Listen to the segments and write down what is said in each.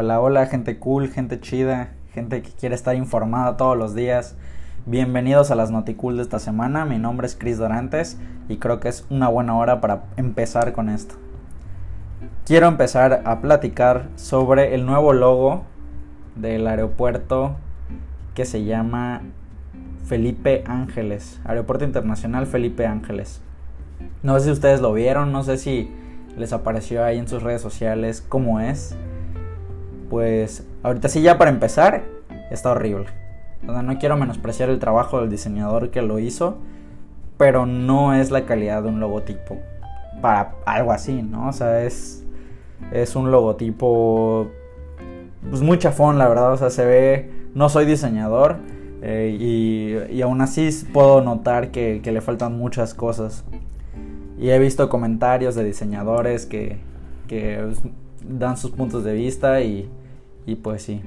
Hola, hola, gente cool, gente chida, gente que quiere estar informada todos los días. Bienvenidos a las Noticool de esta semana. Mi nombre es Chris Dorantes y creo que es una buena hora para empezar con esto. Quiero empezar a platicar sobre el nuevo logo del aeropuerto que se llama Felipe Ángeles, Aeropuerto Internacional Felipe Ángeles. No sé si ustedes lo vieron, no sé si les apareció ahí en sus redes sociales cómo es pues ahorita sí ya para empezar, está horrible. no quiero menospreciar el trabajo del diseñador que lo hizo, pero no es la calidad de un logotipo para algo así, ¿no? O sea, es, es un logotipo pues muy chafón, la verdad, o sea, se ve, no soy diseñador eh, y, y, aún así puedo notar que, que le faltan muchas cosas. Y he visto comentarios de diseñadores que, que dan sus puntos de vista y, y pues sí.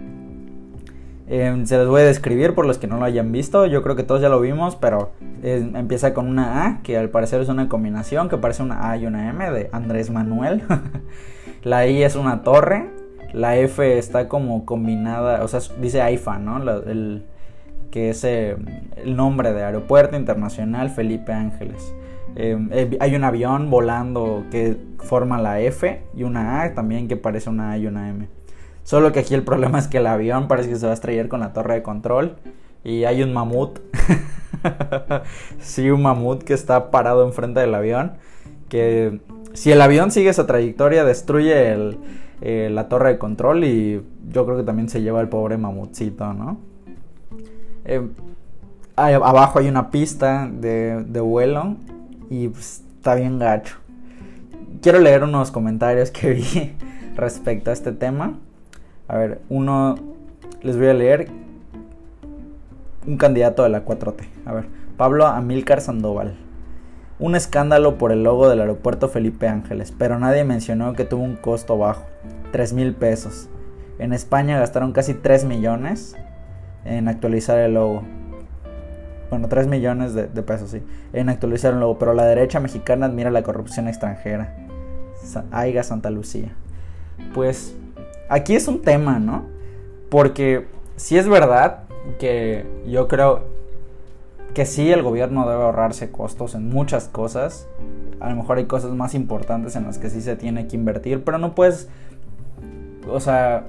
Em, se los voy a describir por los que no lo hayan visto. Yo creo que todos ya lo vimos, pero empieza con una A, que al parecer es una combinación, que parece una A y una M de Andrés Manuel. la I es una torre. La F está como combinada, o sea, dice AIFA, ¿no? el, que es eh, el nombre de Aeropuerto Internacional Felipe Ángeles. Em, eh, hay un avión volando que forma la F y una A también que parece una A y una M. Solo que aquí el problema es que el avión parece que se va a estrellar con la torre de control. Y hay un mamut. sí, un mamut que está parado enfrente del avión. Que si el avión sigue esa trayectoria, destruye eh, la torre de control. Y yo creo que también se lleva el pobre mamutcito, ¿no? Eh, abajo hay una pista de, de vuelo. Y pues, está bien gacho. Quiero leer unos comentarios que vi respecto a este tema. A ver, uno, les voy a leer un candidato de la 4T. A ver, Pablo Amílcar Sandoval. Un escándalo por el logo del aeropuerto Felipe Ángeles, pero nadie mencionó que tuvo un costo bajo, 3 mil pesos. En España gastaron casi 3 millones en actualizar el logo. Bueno, 3 millones de, pesos, sí. En actualizar el logo, pero la derecha mexicana admira la corrupción extranjera. Aiga Santa Lucía. Pues aquí es un tema, ¿no? Porque si es verdad que yo creo que sí el gobierno debe ahorrarse costos en muchas cosas. A lo mejor hay cosas más importantes en las que sí se tiene que invertir, pero no puedes, o sea,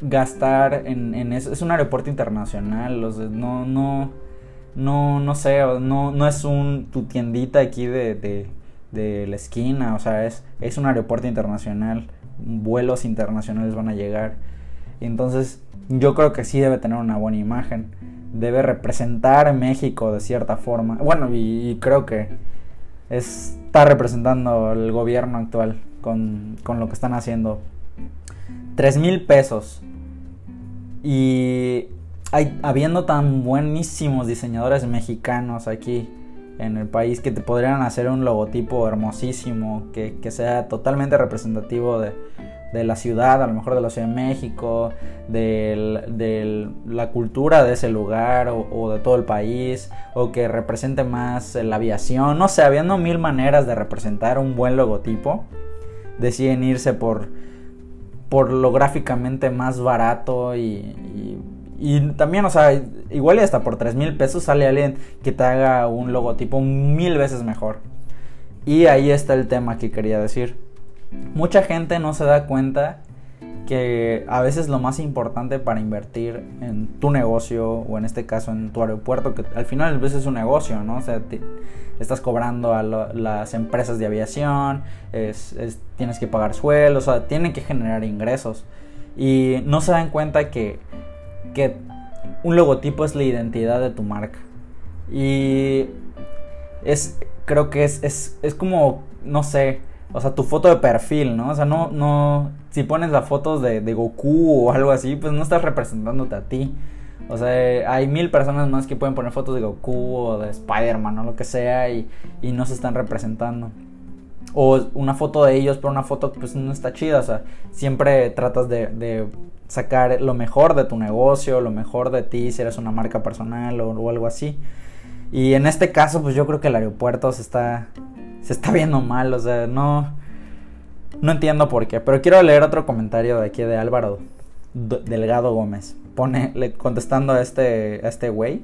gastar en, eso. Es un aeropuerto internacional, no, no, no, no sé, no, no es un, tu tiendita aquí de, de, la esquina, o sea, es, es un aeropuerto internacional vuelos internacionales van a llegar. Entonces yo creo que sí debe tener una buena imagen. Debe representar México de cierta forma. Bueno, y, creo que está representando el gobierno actual con, con lo que están haciendo. 3 mil pesos. Y hay, habiendo tan buenísimos diseñadores mexicanos aquí en el país que te podrían hacer un logotipo hermosísimo que, sea totalmente representativo de, la ciudad, a lo mejor de la Ciudad de México, de la cultura de ese lugar o, de todo el país, o que represente más la aviación, no sé, habiendo mil maneras de representar un buen logotipo, deciden irse por, por lo gráficamente más barato y también, o sea, igual y hasta por 3 mil pesos sale alguien que te haga un logotipo mil veces mejor. Y ahí está el tema que quería decir. Mucha gente no se da cuenta que a veces lo más importante para invertir en tu negocio o en este caso en tu aeropuerto, que al final a veces es un negocio, ¿no? O sea, estás cobrando a las empresas de aviación, es, tienes que pagar sueldos, o sea, tienen que generar ingresos. Y no se dan cuenta que que un logotipo es la identidad de tu marca. Y es, creo que es, es, es como, no sé, o sea, tu foto de perfil, ¿no? O sea, no, no, si pones las fotos de, Goku o algo así, pues no estás representándote a ti. O sea, hay mil personas más que pueden poner fotos de Goku o de Spider-Man o lo que sea y, y no se están representando o una foto de ellos, pero una foto pues no está chida, o sea, siempre tratas de, sacar lo mejor de tu negocio, lo mejor de ti, si eres una marca personal o, algo así. Y en este caso, pues yo creo que el aeropuerto se está, se está viendo mal, o sea, no, No entiendo por qué, pero quiero leer otro comentario de aquí de Álvaro Delgado Gómez. Pone, contestando a este, este güey.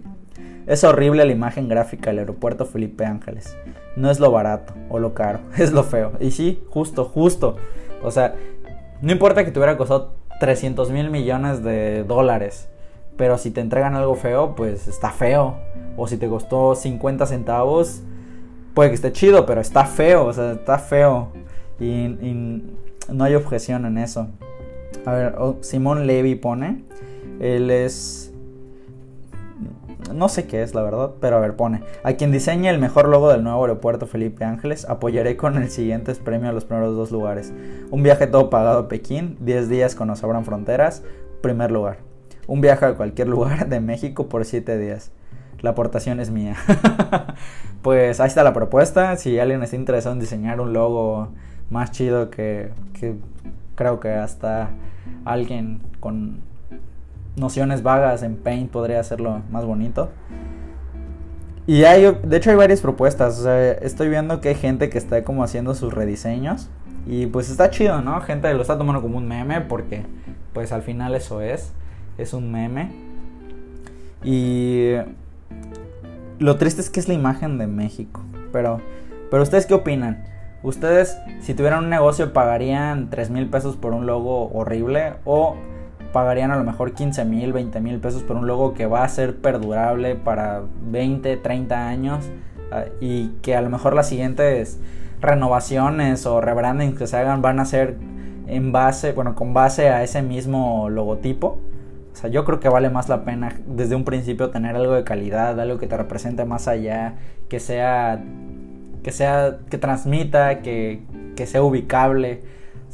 Es horrible la imagen gráfica del aeropuerto Felipe Ángeles. No es lo barato o lo caro, es lo feo. Y sí, justo, justo. O sea, no importa que te hubiera costado 300 mil millones de dólares. Pero si te entregan algo feo, pues está feo. O si te costó 50 centavos, puede que esté chido, pero está feo. O sea, está feo. Y, no hay objeción en eso. A ver, Simón Levy pone. Él es. No sé qué es, la verdad, pero a ver, pone. A quien diseñe el mejor logo del nuevo aeropuerto Felipe Ángeles, apoyaré con el siguiente premio a los primeros dos lugares. Un viaje todo pagado a Pekín, 10 días con nos abran fronteras, primer lugar. Un viaje a cualquier lugar de México por 7 días. La aportación es mía. pues ahí está la propuesta. Si alguien está interesado en diseñar un logo más chido que, creo que hasta alguien con nociones vagas en Paint podría hacerlo más bonito. Y hay, de hecho hay varias propuestas, estoy viendo que hay gente que está como haciendo sus rediseños y pues está chido, ¿no? Gente lo está tomando como un meme porque pues al final eso es, es un meme. Y lo triste es que es la imagen de México, pero pero ustedes qué opinan? ¿Ustedes, si tuvieran un negocio, pagarían 3 mil pesos por un logo horrible? ¿O pagarían a lo mejor 15 mil, 20 mil pesos por un logo que va a ser perdurable para 20, 30 años? Ah, y que a lo mejor las siguientes renovaciones o rebrandings que se hagan van a ser en base, bueno, con base a ese mismo logotipo. O sea, yo creo que vale más la pena desde un principio tener algo de calidad, algo que te represente más allá, que sea que sea, que transmita, que, que sea ubicable.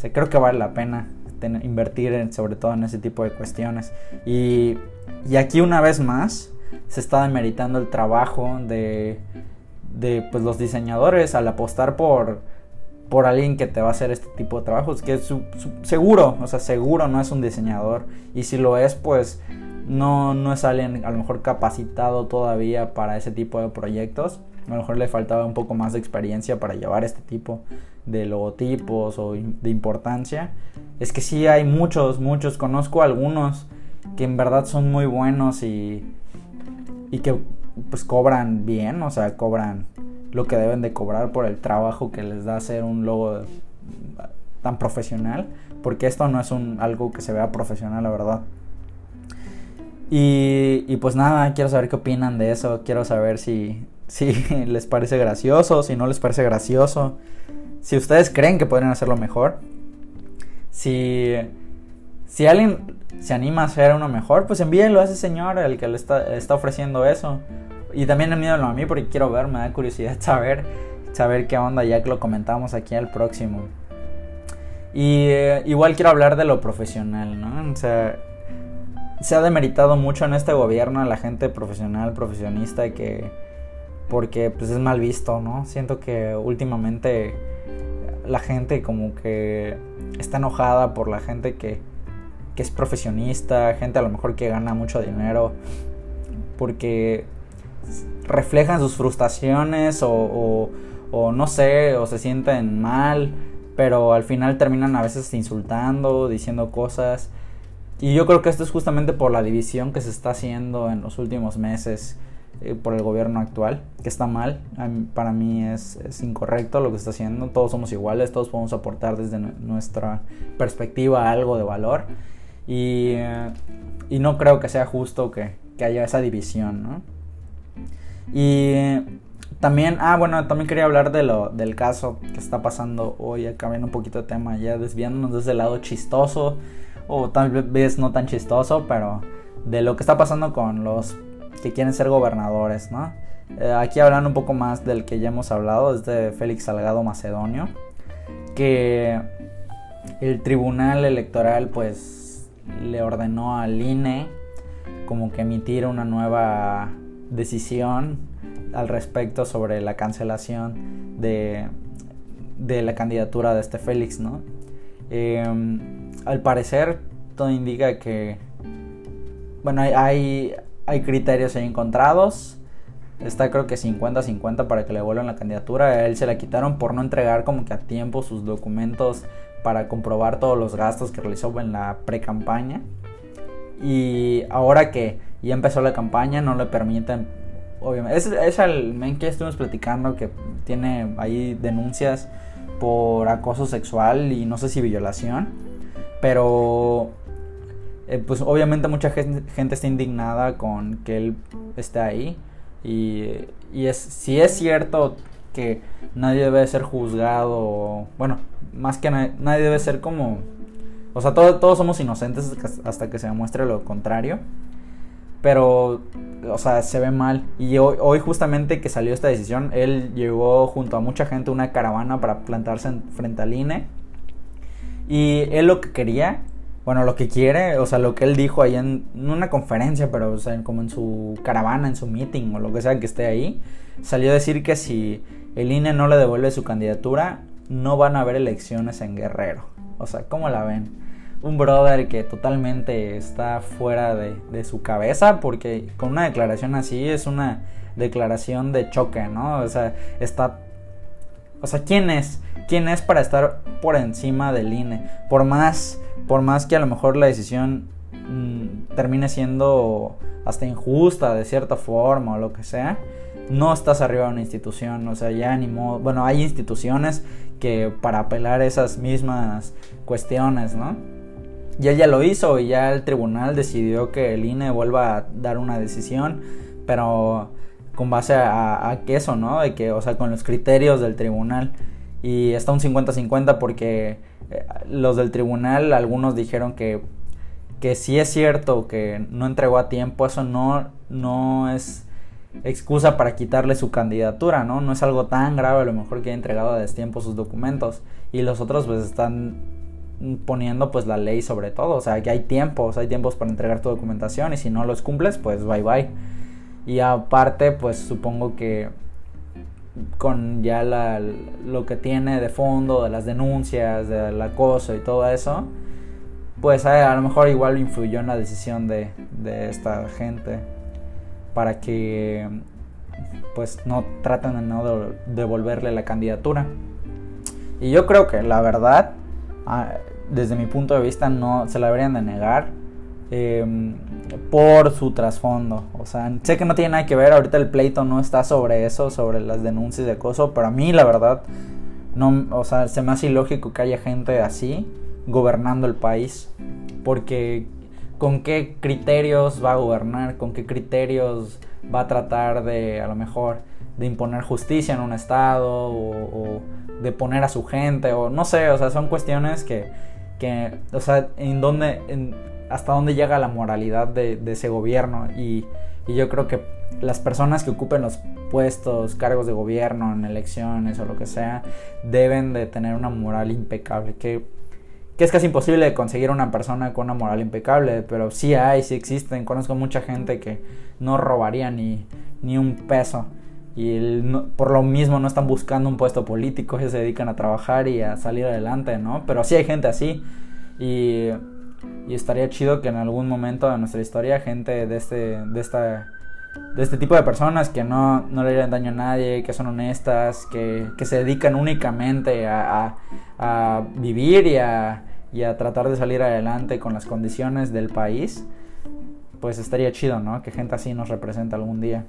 O creo que vale la pena invertir en, sobre todo en ese tipo de cuestiones. Y, y aquí una vez más se está demeritando el trabajo de, de pues, los diseñadores al apostar por, por alguien que te va a hacer este tipo de trabajos, que es seguro, o sea, seguro no es un diseñador. Y si lo es, pues no, no es alguien a lo mejor capacitado todavía para ese tipo de proyectos a lo mejor le faltaba un poco más de experiencia para llevar este tipo de logotipos o de importancia. Es que sí hay muchos, muchos, conozco algunos que en verdad son muy buenos y, y que pues cobran bien, o sea, cobran lo que deben de cobrar por el trabajo que les da hacer un logo tan profesional, porque esto no es un, algo que se vea profesional, la verdad. Y, y pues nada, quiero saber qué opinan de eso, quiero saber si, si les parece gracioso, si no les parece gracioso, si ustedes creen que pueden hacerlo mejor, si, si alguien se anima a hacer uno mejor, pues envíenlo a ese señor, el que le está, está ofreciendo eso. Y también envíenlo a mí porque quiero ver, me da curiosidad saber, saber qué onda ya que lo comentamos aquí al próximo. Y eh, igual quiero hablar de lo profesional, ¿no? O sea, se ha demeritado mucho en este gobierno a la gente profesional, profesionista que porque pues es mal visto, ¿no? Siento que últimamente la gente como que está enojada por la gente que, que es profesionista, gente a lo mejor que gana mucho dinero, porque reflejan sus frustraciones o, o, no sé, o se sienten mal, pero al final terminan a veces insultando, diciendo cosas. Y yo creo que esto es justamente por la división que se está haciendo en los últimos meses eh, por el gobierno actual, que está mal. Para mí es, incorrecto lo que está haciendo. Todos somos iguales, todos podemos aportar desde nuestra perspectiva algo de valor. Y, no creo que sea justo que, haya esa división. Y también, ah, bueno, también quería hablar de lo, del caso que está pasando hoy, cambiando un poquito de tema, ya desviándonos desde el lado chistoso, o tal vez no tan chistoso, pero de lo que está pasando con los que quieren ser gobernadores, ¿no? Eh, aquí hablando un poco más del que ya hemos hablado, es de Félix Salgado Macedonio, que el tribunal electoral pues le ordenó al INE como que emitir una nueva decisión al respecto sobre la cancelación de, de la candidatura de este Félix, ¿no? Em, al parecer todo indica que bueno hay criterios ahí encontrados, está creo que 50-50 para que le vuelvan la candidatura. A él se la quitaron por no entregar como que a tiempo sus documentos para comprobar todos los gastos que realizó en la pre-campaña. Y ahora que ya empezó la campaña no le permiten, obviamente, es, es el men que estuvimos platicando que tiene ahí denuncias por acoso sexual y no sé si violación, pero eh, pues obviamente mucha gente, está indignada con que él esté ahí y, y es, si es cierto que nadie debe ser juzgado, bueno, más que nadie, debe ser como, o sea, todos somos inocentes hasta que se demuestre lo contrario. Pero, o sea, se ve mal. Y hoy, hoy, justamente que salió esta decisión, él llevó junto a mucha gente una caravana para plantarse en, frente al INE. Y él lo que quería, bueno, lo que quiere, o sea, lo que él dijo ahí en, una conferencia, pero o sea, como en su caravana, en su meeting o lo que sea que esté ahí, salió a decir que si el INE no le devuelve su candidatura, no van a haber elecciones en Guerrero. O sea, ¿cómo la ven? Un brother que totalmente está fuera de, su cabeza porque con una declaración así es una declaración de choque, ¿no? O sea, está... O sea, ¿quién es? ¿Quién es para estar por encima del INE? Por más, por más que a lo mejor la decisión mm, termine siendo hasta injusta de cierta forma o lo que sea, no estás arriba de una institución, o sea, ya ni bueno, hay instituciones que para apelar esas mismas cuestiones, ¿no? Y ella lo hizo y ya el tribunal decidió que el INE vuelva a dar una decisión, pero con base a, a eso, ¿no? De que, o sea, con los criterios del tribunal. Y está un 50-50 porque los del tribunal, algunos dijeron que, que si es cierto que no entregó a tiempo, eso no, no es excusa para quitarle su candidatura, ¿no? No es algo tan grave, a lo mejor que haya entregado a destiempo sus documentos. Y los otros pues están poniendo pues la ley sobre todo, o sea que hay tiempos, hay tiempos para entregar tu documentación y si no los cumples pues bye bye. Y aparte pues supongo que con ya la, lo que tiene de fondo, de las denuncias, del acoso y todo eso, pues a, a lo mejor igual influyó en la decisión de, de esta gente para que pues no traten de no devolverle la candidatura. Y yo creo que la verdad, ah, desde mi punto de vista, no se la deberían de negar em, por su trasfondo. O sea, sé que no tiene nada que ver, ahorita el pleito no está sobre eso, sobre las denuncias de acoso, pero a mí la verdad, no, o sea, se me hace ilógico que haya gente así gobernando el país. Porque con qué criterios va a gobernar, con qué criterios va a tratar de, a lo mejor, de imponer justicia en un estado o, de poner a su gente o no sé, o sea, son cuestiones que, que o sea, en dónde, hasta dónde llega la moralidad de, ese gobierno y, yo creo que las personas que ocupen los puestos, cargos de gobierno en elecciones o lo que sea, deben de tener una moral impecable, que es casi imposible conseguir una persona con una moral impecable, pero sí hay, sí existen. Conozco mucha gente que no robaría ni, ni un peso y por lo mismo no están buscando un puesto político, ellos se dedican a trabajar y a salir adelante, ¿no? Pero sí hay gente así y, y estaría chido que en algún momento de nuestra historia gente de este, de esta de este tipo de personas que no, no le harían daño a nadie, que son honestas, que, que se dedican únicamente a, a vivir y a, y a tratar de salir adelante con las condiciones del país, pues estaría chido, ¿no? Que gente así nos represente algún día.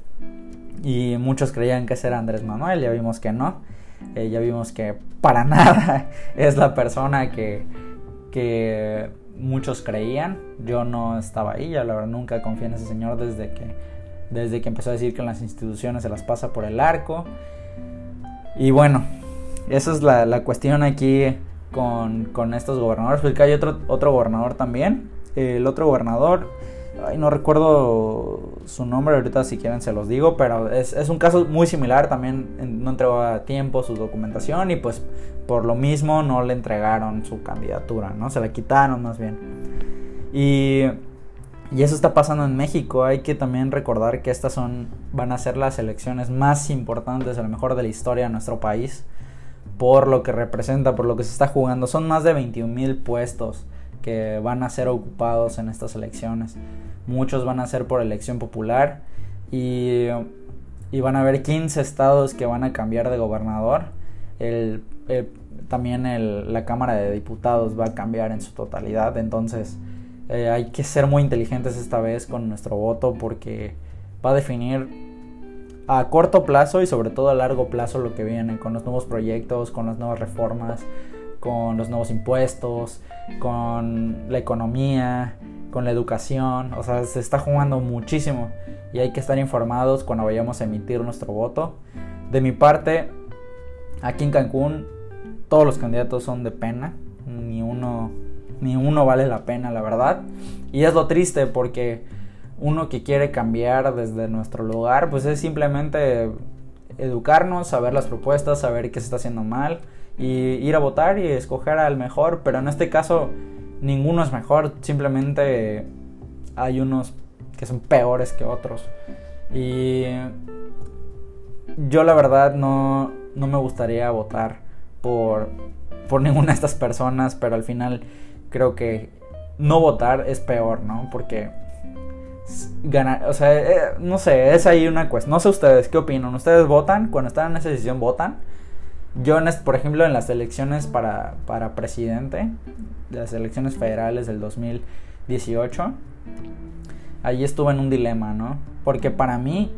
Y muchos creían que era Andrés Manuel, ya vimos que no. Eh, ya vimos que para nada es la persona que, que muchos creían. Yo no estaba ahí, ya la verdad nunca confié en ese señor desde que, desde que empezó a decir que en las instituciones se las pasa por el arco. Y bueno, esa es la, la cuestión aquí con, estos gobernadores, porque hay otro, otro gobernador también. El otro gobernador, no recuerdo su nombre, ahorita si quieren se los digo, pero es, un caso muy similar, también no entregó a tiempo su documentación y pues por lo mismo no le entregaron su candidatura, ¿no? Se la quitaron más bien. Y, y eso está pasando en México, hay que también recordar que estas son, van a ser las elecciones más importantes a lo mejor de la historia de nuestro país por lo que representa, por lo que se está jugando. Son más de 21 mil puestos que van a ser ocupados en estas elecciones. Muchos van a ser por elección popular y y van a haber 15 estados que van a cambiar de gobernador. El, también el, la Cámara de Diputados va a cambiar en su totalidad. Entonces eh, hay que ser muy inteligentes esta vez con nuestro voto porque va a definir a corto plazo y sobre todo a largo plazo lo que viene con los nuevos proyectos, con las nuevas reformas, con los nuevos impuestos, con la economía, con la educación. O sea, se está jugando muchísimo y hay que estar informados cuando vayamos a emitir nuestro voto. De mi parte, aquí en Cancún todos los candidatos son de pena, ni uno ni uno vale la pena, la verdad. Y es lo triste porque uno que quiere cambiar desde nuestro lugar, pues es simplemente educarnos, saber las propuestas, saber qué se está haciendo mal y ir a votar y escoger al mejor, pero en este caso ninguno es mejor, simplemente hay unos que son peores que otros. Y yo la verdad no, no me gustaría votar por, por ninguna de estas personas, pero al final creo que no votar es peor, ¿no? Porque ganar, o sea, eh, no sé, es ahí una cuestión. No sé ustedes, ¿qué opinan? ¿Ustedes votan? Cuando están en esa decisión, ¿votan? Yo, por ejemplo, en las elecciones para, para presidente, las elecciones federales del 2018, ahí estuve en un dilema, ¿no? Porque para mí,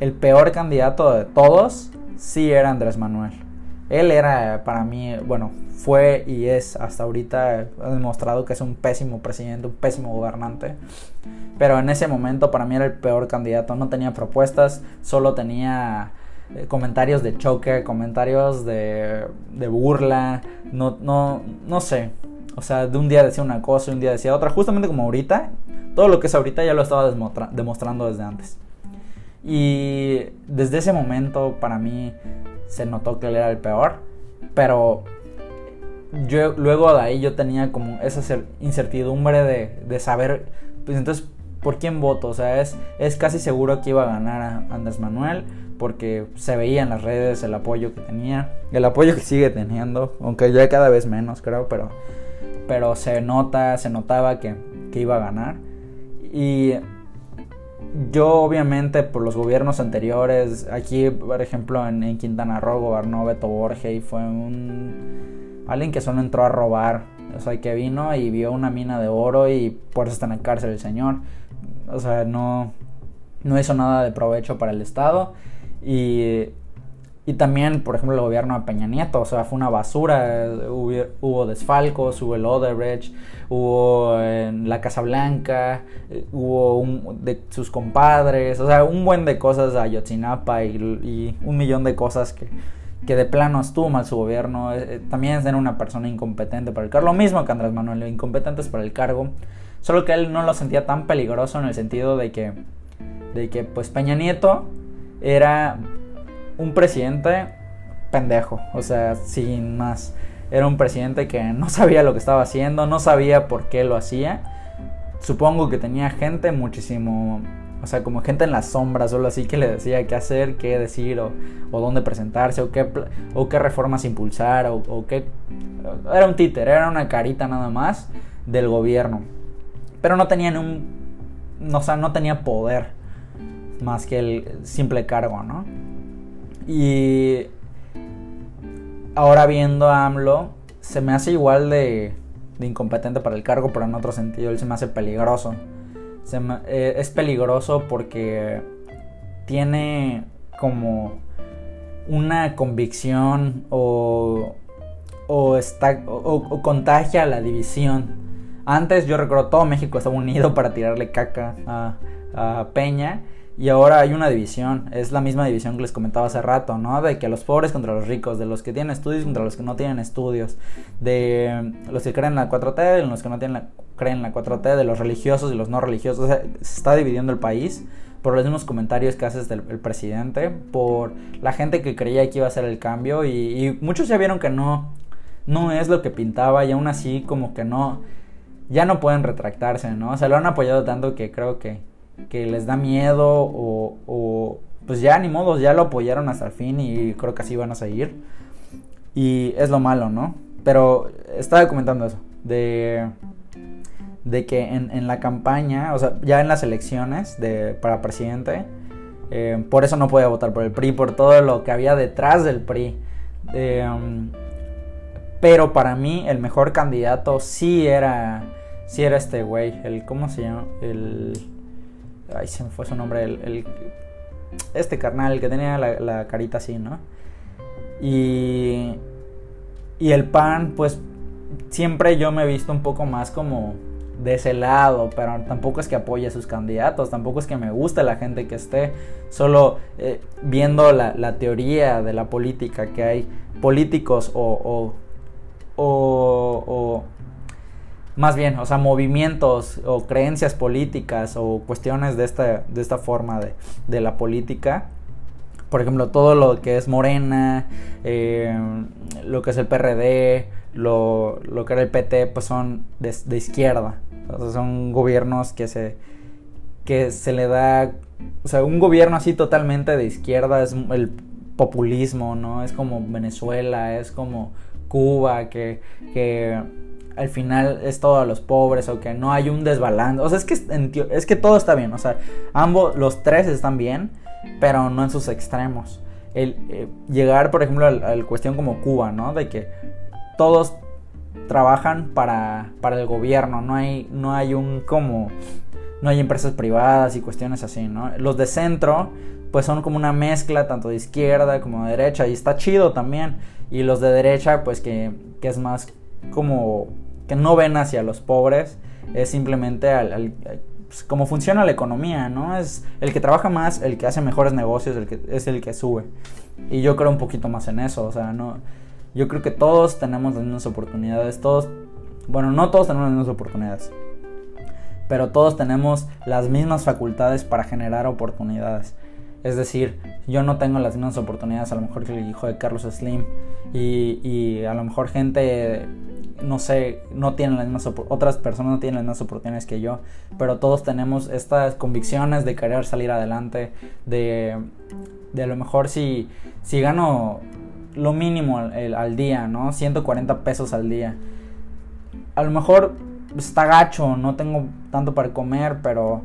el peor candidato de todos sí era Andrés Manuel. Él era para mí, bueno, fue y es hasta ahorita, ha demostrado que es un pésimo presidente, un pésimo gobernante. Pero en ese momento para mí era el peor candidato. No tenía propuestas, solo tenía eh, comentarios de choque, comentarios de, de burla, no, no, no sé. O sea, de un día decía una cosa y un día decía otra. Justamente como ahorita, todo lo que es ahorita ya lo estaba demostrando desde antes. Y desde ese momento para mí se notó que él era el peor. Pero yo luego de ahí yo tenía como esa incertidumbre de, de saber, pues entonces, ¿por quién voto? O sea, es, es casi seguro que iba a ganar a Andrés Manuel porque se veía en las redes el apoyo que tenía, el apoyo que sigue teniendo, aunque ya cada vez menos creo, pero, pero se nota, se notaba que, que iba a ganar. Y yo obviamente por los gobiernos anteriores, aquí por ejemplo en, Quintana Roo gobernó Beto Borges y fue un alguien que solo entró a robar, o sea que vino y vio una mina de oro y por eso está en la cárcel el señor, o sea no, no hizo nada de provecho para el Estado y y también, por ejemplo, el gobierno de Peña Nieto, o sea, fue una basura. Hubo, desfalcos, hubo el Odebrecht, hubo la Casa Blanca, hubo un, de sus compadres, o sea, un buen de cosas a Ayotzinapa y, un millón de cosas que, que de plano estuvo mal su gobierno. Eh, eh, también es una persona incompetente para el cargo, lo mismo que Andrés Manuel, incompetentes para el cargo. Solo que él no lo sentía tan peligroso en el sentido de que, de que pues Peña Nieto era un presidente pendejo, o sea, sin más. Era un presidente que no sabía lo que estaba haciendo, no sabía por qué lo hacía. Supongo que tenía gente muchísimo, o sea, como gente en las sombras, solo así que le decía qué hacer, qué decir, o, dónde presentarse, o qué, o qué reformas impulsar, o, qué... Era un títer, era una carita nada más del gobierno. Pero no tenía un... O sea, no tenía poder más que el simple cargo, ¿no? Y ahora viendo a AMLO, se me hace igual de, incompetente para el cargo, pero en otro sentido, él se me hace peligroso. Eh, es peligroso porque tiene como una convicción o, o, está, o, contagia la división. Antes yo recuerdo todo México estaba unido para tirarle caca a Peña y ahora hay una división, es la misma división que les comentaba hace rato, ¿no? De que los pobres contra los ricos, de los que tienen estudios contra los que no tienen estudios, de los que creen en la 4T, de los que no tienen creen en la 4T, de los religiosos y los no religiosos. O sea, se está dividiendo el país por los mismos comentarios que hace el, presidente, por la gente que creía que iba a ser el cambio y, y muchos ya vieron que no, no es lo que pintaba y aún así como que no, ya no pueden retractarse, ¿no? O sea, lo han apoyado tanto que creo que que les da miedo o, pues ya ni modo, ya lo apoyaron hasta el fin y creo que así van a seguir. Y es lo malo, ¿no? Pero estaba comentando eso, de, de que en, la campaña, o sea, ya en las elecciones de, para presidente, Eh, por eso no podía votar por el PRI, por todo lo que había detrás del PRI. Em, pero para mí el mejor candidato sí era, sí era este güey, el, ¿cómo se llama? El... Ay, se me fue su nombre, el, este carnal, el que tenía la, la carita así, ¿no? Y, y el PAN, pues siempre yo me he visto un poco más como de ese lado, pero tampoco es que apoye a sus candidatos, tampoco es que me guste la gente que esté, solo eh, viendo la, teoría de la política, que hay políticos o, o, o, más bien, o sea, movimientos o creencias políticas o cuestiones de esta, de esta forma de, de la política. Por ejemplo, todo lo que es Morena, eh, lo que es el PRD, lo, lo, que era el PT, pues son de, izquierda son gobiernos que se, que se le da, o sea, un gobierno así totalmente de izquierda es el populismo, ¿no? Es como Venezuela, es como Cuba, que, que al final es todo a los pobres o que no hay un desbalance. O sea, es que, es que todo está bien, o sea, ambos, los tres están bien, pero no en sus extremos. El, eh, llegar, por ejemplo, a la cuestión como Cuba, ¿no? De que todos trabajan para, para el gobierno, no hay, no hay un como, no hay empresas privadas y cuestiones así, ¿no? Los de centro, pues son como una mezcla tanto de izquierda como de derecha y está chido también. Y los de derecha, pues que, que es más como que no ven hacia los pobres, es simplemente al, pues, como funciona la economía, ¿no? Es el que trabaja más, el que hace mejores negocios, el que, es el que sube. Y yo creo un poquito más en eso, o sea, no yo creo que todos tenemos las mismas oportunidades, todos, bueno, no todos tenemos las mismas oportunidades, pero todos tenemos las mismas facultades para generar oportunidades. Es decir, yo no tengo las mismas oportunidades a lo mejor que el hijo de Carlos Slim y, y a lo mejor gente, no sé, no tienen las mismas otras personas no tienen las mismas oportunidades que yo, pero todos tenemos estas convicciones de querer salir adelante, de, de a lo mejor si, si gano lo mínimo al, día, ¿no? 140 pesos al día. A lo mejor está gacho, no tengo tanto para comer, pero,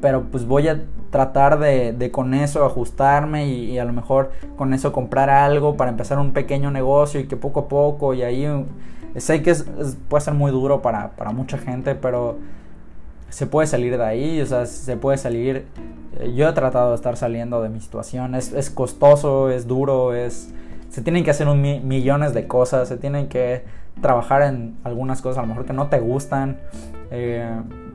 pero pues voy a tratar de, con eso ajustarme y, a lo mejor con eso comprar algo para empezar un pequeño negocio y que poco a poco y ahí sé que puede ser muy duro para, para mucha gente, pero se puede salir de ahí, o sea, se puede salir. Eh, yo he tratado de estar saliendo de mi situación, es, es costoso, es duro, es se tienen que hacer un millones de cosas, se tienen que trabajar en algunas cosas a lo mejor que no te gustan, eh,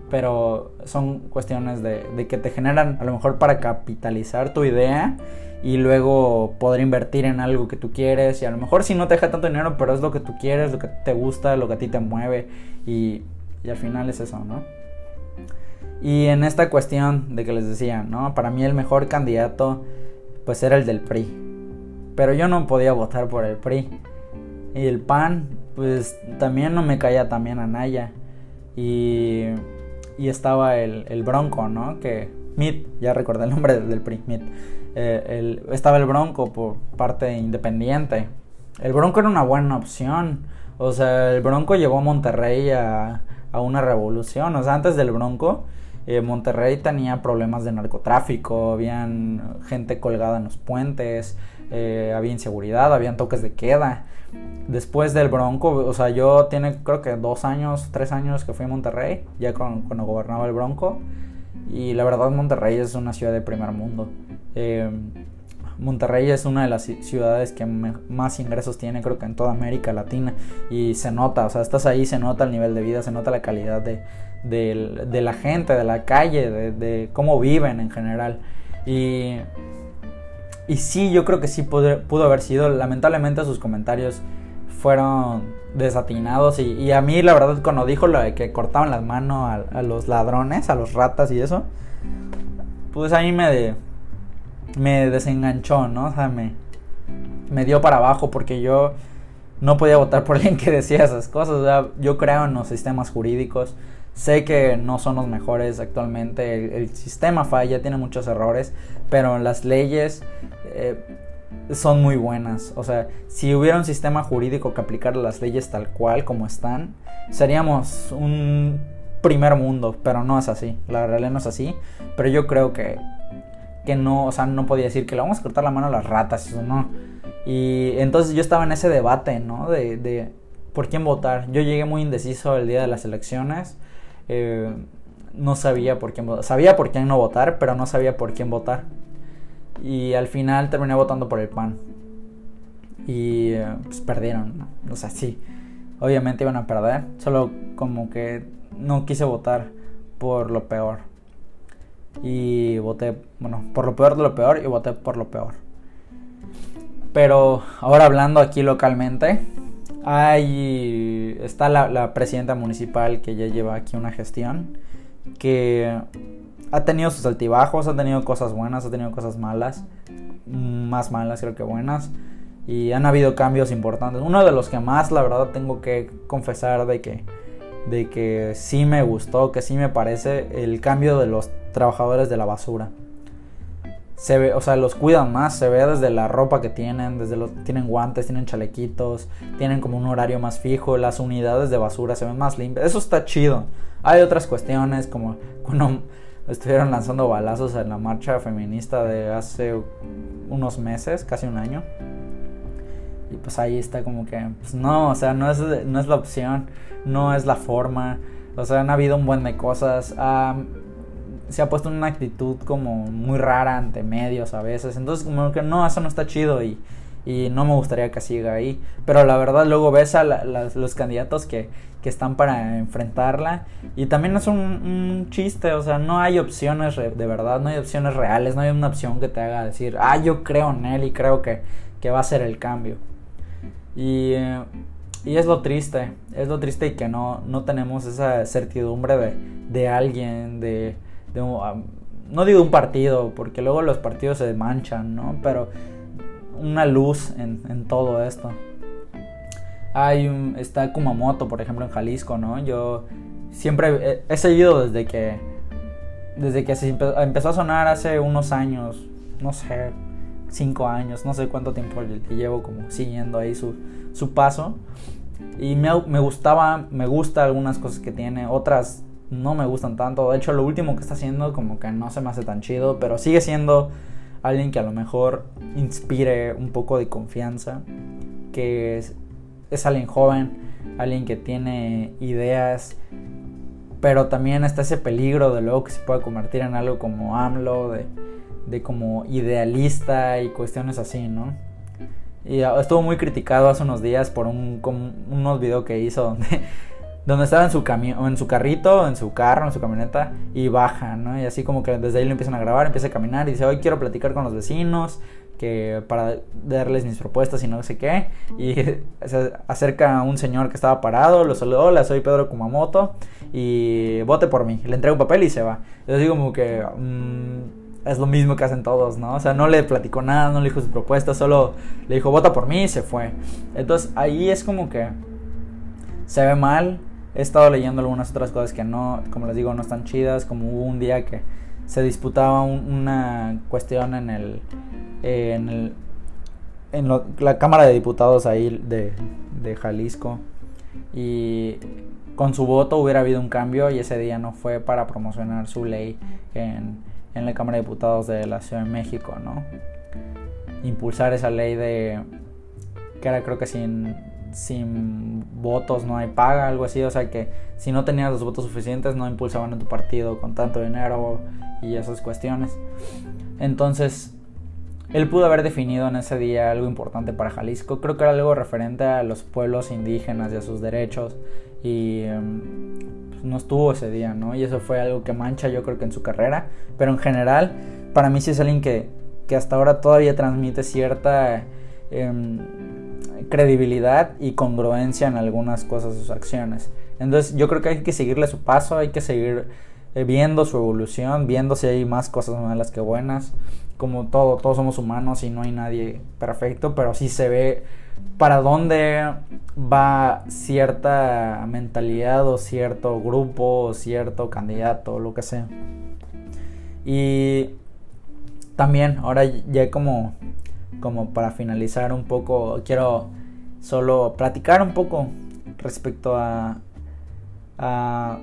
pero son cuestiones de, que te generan a lo mejor para capitalizar tu idea y luego poder invertir en algo que tú quieres y a lo mejor si no te deja tanto dinero, pero es lo que tú quieres, lo que te gusta, lo que a ti te mueve y, y al final es eso, ¿no? Y en esta cuestión de que les decía, ¿no? Para mí el mejor candidato pues era el del PRI pero yo no podía votar por el PRI. Y el PAN, pues también no me caía también a Naya. Y, y estaba el, el, Bronco, ¿no? Que Mit, ya recordé el nombre del PRI, Mit. Eh, estaba el Bronco por parte independiente. El Bronco era una buena opción. O sea, el Bronco llevó a Monterrey a, a una revolución. O sea, antes del Bronco, eh, Monterrey tenía problemas de narcotráfico, habían gente colgada en los puentes, eh, había inseguridad, habían toques de queda. Después del Bronco, o sea, yo tiene creo que dos años, tres años que fui a Monterrey, ya cuando gobernaba el Bronco. Y la verdad Monterrey es una ciudad de primer mundo. Eh, Monterrey es una de las ciudades que más ingresos tiene, creo que en toda América Latina. Y se nota, o sea, estás ahí, se nota el nivel de vida, se nota la calidad de, de, la gente, de la calle, de, de, cómo viven en general. Y y sí, yo creo que sí pudo, haber sido. Lamentablemente sus comentarios fueron desatinados. Y, a mí, la verdad, cuando dijo lo de que cortaban las manos a, los ladrones, a los ratas y eso, pues a mí me, me desenganchó, ¿no? O sea, me, me dio para abajo porque yo no podía votar por alguien que decía esas cosas. O yo creo en los sistemas jurídicos. Sé que no son los mejores actualmente, el, sistema falla, tiene muchos errores, pero las leyes eh, son muy buenas. O sea, si hubiera un sistema jurídico que aplicara las leyes tal cual como están, seríamos un primer mundo, pero no es así. La realidad no es así, pero yo creo que que no, o sea, no podía decir que le vamos a cortar la mano a las ratas, eso no. Y entonces yo estaba en ese debate, ¿no? De, de por quién votar. Yo llegué muy indeciso el día de las elecciones. Eh, no sabía por quién votar. Sabía por quién no votar, pero no sabía por quién votar. Y al final terminé votando por el PAN. Y eh, pues perdieron, ¿no? O sea, sí. Obviamente iban a perder. Solo como que no quise votar por lo peor. Y voté, bueno, por lo peor de lo peor y voté por lo peor. Pero ahora hablando aquí localmente, hay, está la, la presidenta municipal que ya lleva aquí una gestión que ha tenido sus altibajos, ha tenido cosas buenas, ha tenido cosas malas, más malas creo que buenas. Y han habido cambios importantes. Uno de los que más, la verdad, tengo que confesar de que, de que sí me gustó, que sí me parece el cambio de los trabajadores de la basura. Se ve, o sea, los cuidan más, se ve desde la ropa que tienen, desde los, tienen guantes, tienen chalequitos, tienen como un horario más fijo, las unidades de basura se ven más limpias. Eso está chido. Hay otras cuestiones como estuvieron lanzando balazos en la marcha feminista de hace unos meses, casi un año. Y pues ahí está como que, pues no, o sea, no es, no es la opción, no es la forma. O sea, han habido un buen de cosas. se ha puesto una actitud como muy rara ante medios a veces. Entonces como que no, eso no está chido y, y no me gustaría que siga ahí. Pero la verdad luego ves a los candidatos que, que, están para enfrentarla y también es un, chiste, o sea, no hay opciones de verdad, no hay opciones reales, no hay una opción que te haga decir, ah, yo creo en él y creo que, que va a ser el cambio. Y, y, es lo triste, es lo triste y que no, no tenemos esa certidumbre de, de alguien, de, um, no digo un partido, porque luego los partidos se manchan, ¿no? Pero una luz en, en todo esto. Hay un, está Kumamoto, por ejemplo, en Jalisco, ¿no? Yo siempre he, seguido desde que desde que se empezó a sonar hace unos años, no sé, cinco años, no sé cuánto tiempo llevo como siguiendo ahí su, su paso. Y me, me, gustaba, me gusta algunas cosas que tiene, otras no me gustan tanto. De hecho, lo último que está haciendo como que no se me hace tan chido, pero sigue siendo alguien que a lo mejor inspire un poco de confianza, que es, alguien joven, alguien que tiene ideas, pero también está ese peligro de luego que se pueda convertir en algo como AMLO, de de como idealista y cuestiones así, ¿no? Y estuvo muy criticado hace unos días por un, unos videos que hizo donde, donde estaba en su en su carrito, en su carro, en su camioneta y baja, ¿no? Y así como que desde ahí lo empiezan a grabar, empieza a caminar y dice, hoy quiero platicar con los vecinos, que para darles mis propuestas y no sé qué. Y se acerca un señor que estaba parado, lo saludó, hola, soy Pedro Kumamoto y vote por mí. Le entrega un papel y se va. Yo digo como que... Mm, es lo mismo que hacen todos, ¿no? O sea, no le platicó nada, no le dijo su propuesta, solo le dijo, vota por mí y se fue. Entonces ahí es como que se ve mal. He estado leyendo algunas otras cosas que no, como les digo, no están chidas, como hubo un día que se disputaba una cuestión en el, en, el, en la Cámara de Diputados ahí de, de Jalisco y con su voto hubiera habido un cambio y ese día no fue para promocionar su ley en en la Cámara de Diputados de la Ciudad de México, ¿no? Impulsar esa ley de que era creo que sin, sin votos no hay paga, algo así, o sea que si no tenías los votos suficientes no impulsaban en tu partido con tanto dinero y esas cuestiones. Entonces, él pudo haber definido en ese día algo importante para Jalisco, creo que era algo referente a los pueblos indígenas y a sus derechos y em, pues, no estuvo ese día, ¿no? Y eso fue algo que mancha yo creo que en su carrera, pero en general para mí sí es alguien que, que hasta ahora todavía transmite cierta em, credibilidad y congruencia en algunas cosas sus acciones. Entonces yo creo que hay que seguirle su paso, hay que seguir eh, viendo su evolución, viendo si hay más cosas malas que buenas. Como todo, todos somos humanos y no hay nadie perfecto, pero sí se ve para dónde va cierta mentalidad o cierto grupo o cierto candidato o lo que sea. Y también, ahora ya como, como para finalizar un poco, quiero solo platicar un poco respecto a, a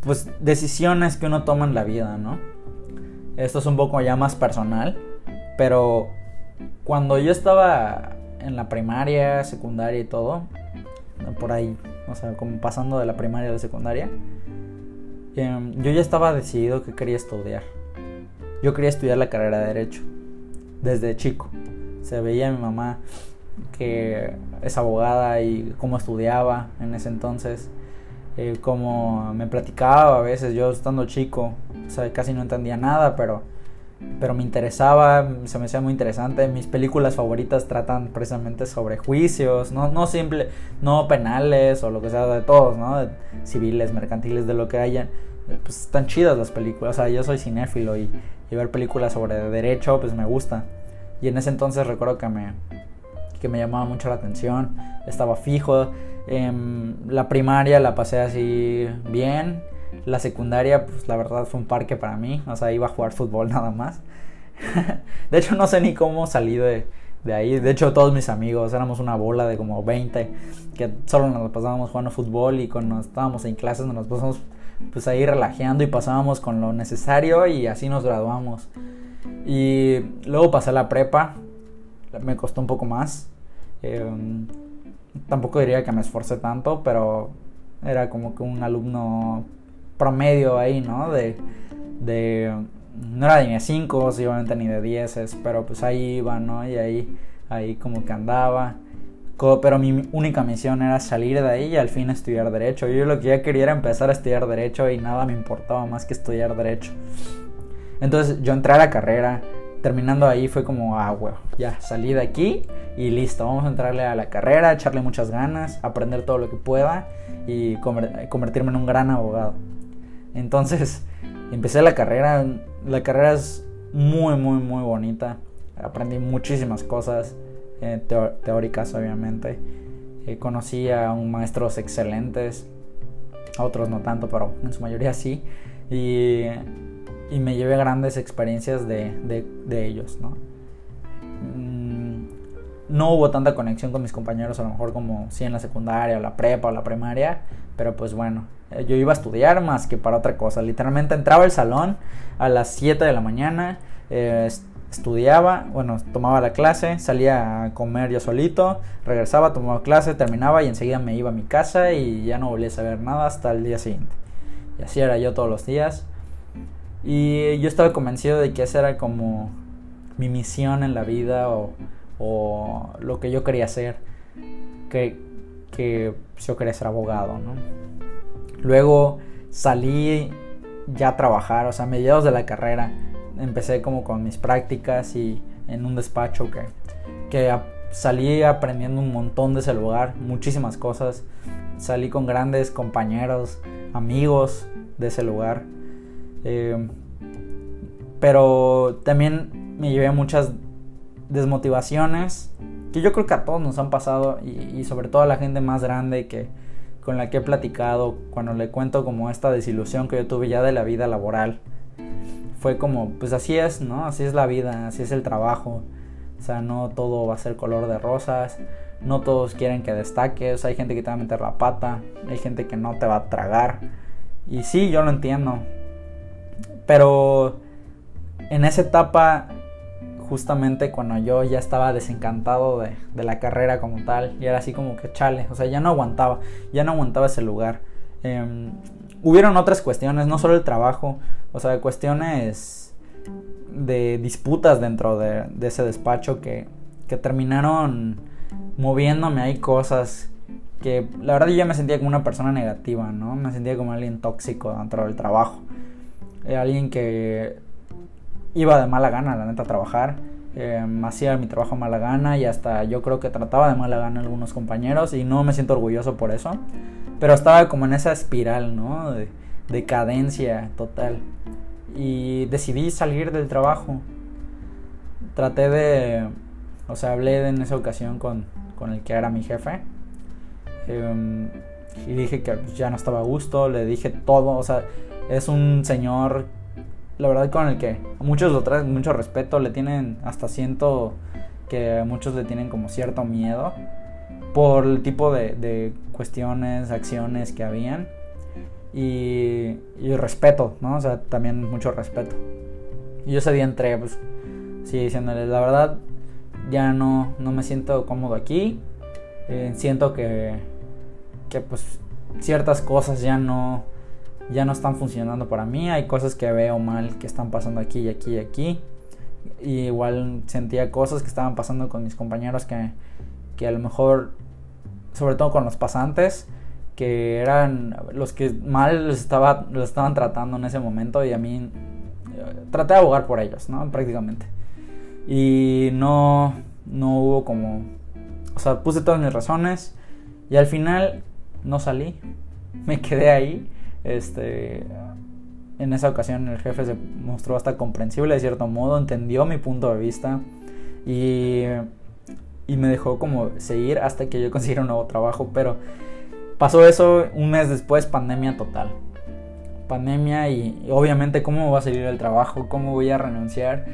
pues decisiones que uno toma en la vida, ¿no? esto es un poco ya más personal, pero cuando yo estaba en la primaria, secundaria y todo, por ahí, o sea, como pasando de la primaria a la secundaria, em, yo ya estaba decidido que quería estudiar. Yo quería estudiar la carrera de Derecho, desde chico. Se veía mi mamá que es abogada y cómo estudiaba en ese entonces, eh, cómo me platicaba a veces yo estando chico, o sea, casi no entendía nada, pero pero me interesaba, se me hacía muy interesante. Mis películas favoritas tratan precisamente sobre juicios, no, no simple, no penales o lo que sea de todos, ¿no? civiles, mercantiles, de lo que hayan. Pues están chidas las películas, o sea, yo soy cinéfilo y, ver películas sobre derecho, pues me gusta. Y en ese entonces recuerdo que me, que me llamaba mucho la atención, estaba fijo. Em, la primaria la pasé así bien la secundaria, pues la verdad fue un parque para mí. O sea, iba a jugar fútbol nada más. de hecho, no sé ni cómo salí de, ahí. De hecho, todos mis amigos éramos una bola de como 20 que solo nos pasábamos jugando fútbol y cuando estábamos en clases nos pasábamos pues ahí relajeando y pasábamos con lo necesario y así nos graduamos. Y luego pasé la prepa, me costó un poco más. Em, tampoco diría que me esforcé tanto, pero era como que un alumno promedio ahí, ¿no? De, de no era ni de 5, obviamente ni de 10, pero pues ahí iba, ¿no? Y ahí, ahí como que andaba. Pero mi única misión era salir de ahí y al fin estudiar derecho. Yo lo que ya quería era empezar a estudiar derecho y nada me importaba más que estudiar derecho. Entonces yo entré a la carrera, terminando ahí fue como, ah, bueno, ya salí de aquí y listo, vamos a entrarle a la carrera, echarle muchas ganas, aprender todo lo que pueda y convertirme en un gran abogado. Entonces, empecé la carrera. La carrera es muy, muy, muy bonita. Aprendí muchísimas cosas eh, teóricas, obviamente. Eh, conocí a maestros excelentes, otros no tanto, pero en su mayoría sí. Y, y me llevé grandes experiencias de, de, ellos, ¿no? Mm, no hubo tanta conexión con mis compañeros, a lo mejor como sí en la secundaria, o la prepa, o la primaria, pero pues bueno, eh, yo iba a estudiar más que para otra cosa. Literalmente entraba al salón a las 7 de la mañana, eh, estudiaba, bueno, tomaba la clase, salía a comer yo solito, regresaba, tomaba clase, terminaba y enseguida me iba a mi casa y ya no volví a saber nada hasta el día siguiente. Y así era yo todos los días. Y yo estaba convencido de que esa era como mi misión en la vida o, o lo que yo quería hacer. Que, que yo quería ser abogado, ¿no? Luego salí ya a trabajar, o sea, a mediados de la carrera empecé como con mis prácticas y en un despacho que, que salí aprendiendo un montón de ese lugar, muchísimas cosas. Salí con grandes compañeros, amigos de ese lugar. Eh, pero también me llevé muchas desmotivaciones que yo creo que a todos nos han pasado y, sobre todo a la gente más grande que, con la que he platicado cuando le cuento como esta desilusión que yo tuve ya de la vida laboral. Fue como, pues así es, ¿no? Así es la vida, así es el trabajo. O sea, no todo va a ser color de rosas, no todos quieren que destaques, hay gente que te va a meter la pata, hay gente que no te va a tragar. Y sí, yo lo entiendo. Pero en esa etapa justamente cuando yo ya estaba desencantado de, la carrera como tal, y era así como que chale, o sea, ya no aguantaba, ya no aguantaba ese lugar. Em, hubieron otras cuestiones, no solo el trabajo, o sea, cuestiones de disputas dentro de, ese despacho que, que terminaron moviéndome ahí cosas que la verdad yo ya me sentía como una persona negativa, ¿no? Me sentía como alguien tóxico dentro del trabajo. Alguien que iba de mala gana, la neta, a trabajar. Eh, hacía mi trabajo mala gana y hasta yo creo que trataba de mala gana a algunos compañeros y no me siento orgulloso por eso. Pero estaba como en esa espiral, ¿no? De decadencia total. Y decidí salir del trabajo. Traté de... O sea, hablé en esa ocasión con, con el que era mi jefe. Em, y dije que ya no estaba a gusto, le dije todo. O sea, es un señor la verdad con el que muchos lo traen mucho respeto, le tienen hasta siento que muchos le tienen como cierto miedo por el tipo de, cuestiones, acciones que habían y, y, respeto, ¿no? O sea, también mucho respeto. Y yo ese día entré, pues, sí, diciéndole, la verdad, ya no, no me siento cómodo aquí. Eh, siento que, que, pues, ciertas cosas ya no, ya no están funcionando para mí. Hay cosas que veo mal que están pasando aquí y aquí y aquí. Y igual sentía cosas que estaban pasando con mis compañeros que, que a lo mejor, sobre todo con los pasantes, que eran los que mal los, estaba, los estaban tratando en ese momento y a mí eh, traté de abogar por ellos, ¿no? Prácticamente. Y no, no hubo como, o sea, puse todas mis razones y al final no salí, me quedé ahí, este, en esa ocasión el jefe se mostró hasta comprensible de cierto modo, entendió mi punto de vista y, y me dejó como seguir hasta que yo consiguiera un nuevo trabajo, pero pasó eso un mes después, pandemia total. Pandemia y, obviamente cómo va a salir el trabajo, cómo voy a renunciar,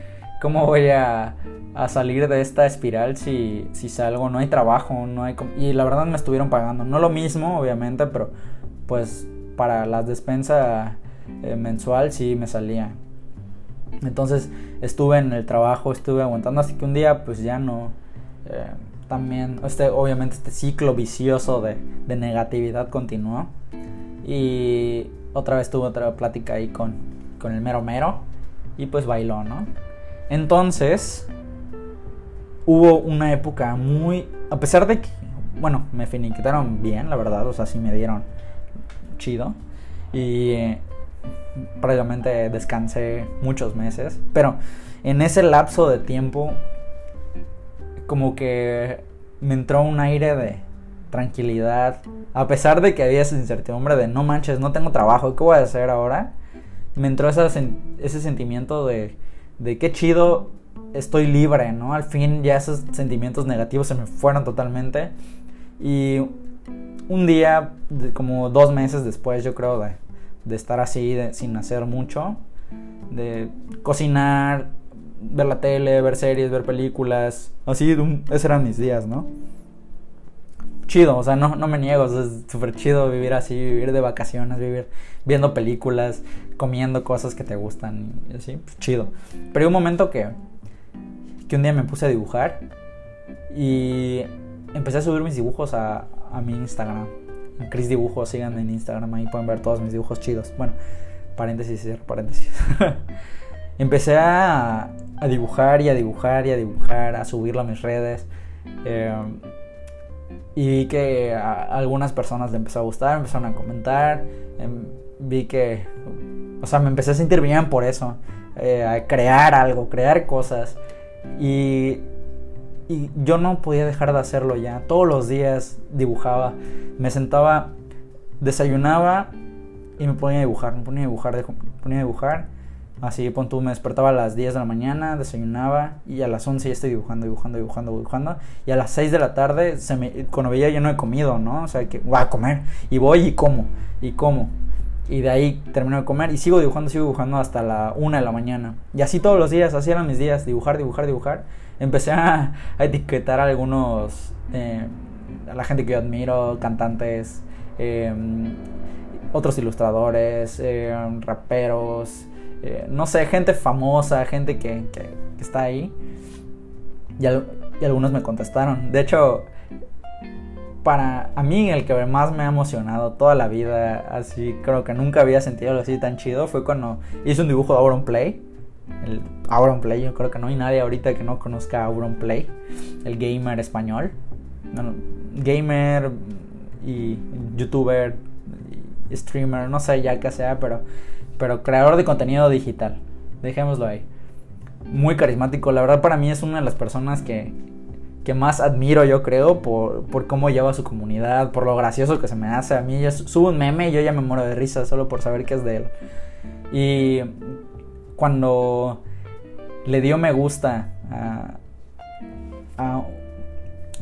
cómo voy a, a salir de esta espiral si, si salgo, no hay trabajo, no hay... Y la verdad me estuvieron pagando, no lo mismo obviamente, pero pues para la despensa eh, mensual sí me salía. Entonces estuve en el trabajo, estuve aguantando, así que un día pues ya no... Eh, también, este, obviamente este ciclo vicioso de, de, negatividad continuó. Y otra vez tuve otra plática ahí con, con el mero mero. Y pues bailó, ¿no? Entonces, hubo una época muy... A pesar de que, bueno, me finiquitaron bien, la verdad, o sea, sí me dieron chido. Y prácticamente descansé muchos meses. Pero en ese lapso de tiempo, como que me entró un aire de tranquilidad. A pesar de que había esa incertidumbre de no manches, no tengo trabajo, ¿qué voy a hacer ahora? Me entró ese, ese sentimiento de, de qué chido, estoy libre, ¿no? Al fin ya esos sentimientos negativos se me fueron totalmente. Y un día, como dos meses después, yo creo, de, estar así, sin hacer mucho, de cocinar, ver la tele, ver series, ver películas, así, esos eran mis días, ¿no? Chido, o sea, no, no me niego, es súper chido vivir así, vivir de vacaciones, vivir viendo películas, comiendo cosas que te gustan, y así, pues, chido. Pero hay un momento que, que un día me puse a dibujar y empecé a subir mis dibujos a, a mi Instagram. Chris Dibujos, síganme en Instagram, ahí pueden ver todos mis dibujos chidos. Bueno, paréntesis, cierro paréntesis. Empecé a, dibujar y a dibujar y a dibujar, a subirlo a mis redes. Eh, y vi que algunas personas le empezó a gustar, empezaron a comentar. Em, vi que, o sea, me empecé a sentir bien por eso. Eh, a crear algo, crear cosas. Y y yo no podía dejar de hacerlo ya. Todos los días dibujaba. Me sentaba, desayunaba y me ponía a dibujar. Me ponía a dibujar, me ponía a dibujar. Así, pon tú, me despertaba a las 10 de la mañana, desayunaba y a las 11 ya estoy dibujando, dibujando, dibujando, dibujando. Y a las 6 de la tarde, se me, cuando veía ya no he comido, ¿no? O sea, que voy a comer. Y voy y como, y como. Y de ahí termino de comer y sigo dibujando, sigo dibujando hasta la 1 de la mañana. Y así todos los días, así eran mis días, dibujar, dibujar, dibujar empecé a, etiquetar a algunos, eh, a la gente que yo admiro, cantantes, eh, otros ilustradores, eh, raperos, no sé, gente famosa, gente que, que, está ahí. Y, y, algunos me contestaron. De hecho, para a mí el que más me ha emocionado toda la vida, así creo que nunca había sentido algo así tan chido, fue cuando hice un dibujo de Auron Play el Auron Play. Yo creo que no hay nadie ahorita que no conozca Auron Play, el gamer español. gamer y youtuber, streamer, no sé ya qué sea, pero, pero creador de contenido digital. Dejémoslo ahí. Muy carismático, la verdad para mí es una de las personas que, que más admiro yo creo por, por cómo lleva su comunidad, por lo gracioso que se me hace. A mí ya subo un meme y yo ya me muero de risa solo por saber que es de él. Y cuando le dio me gusta a,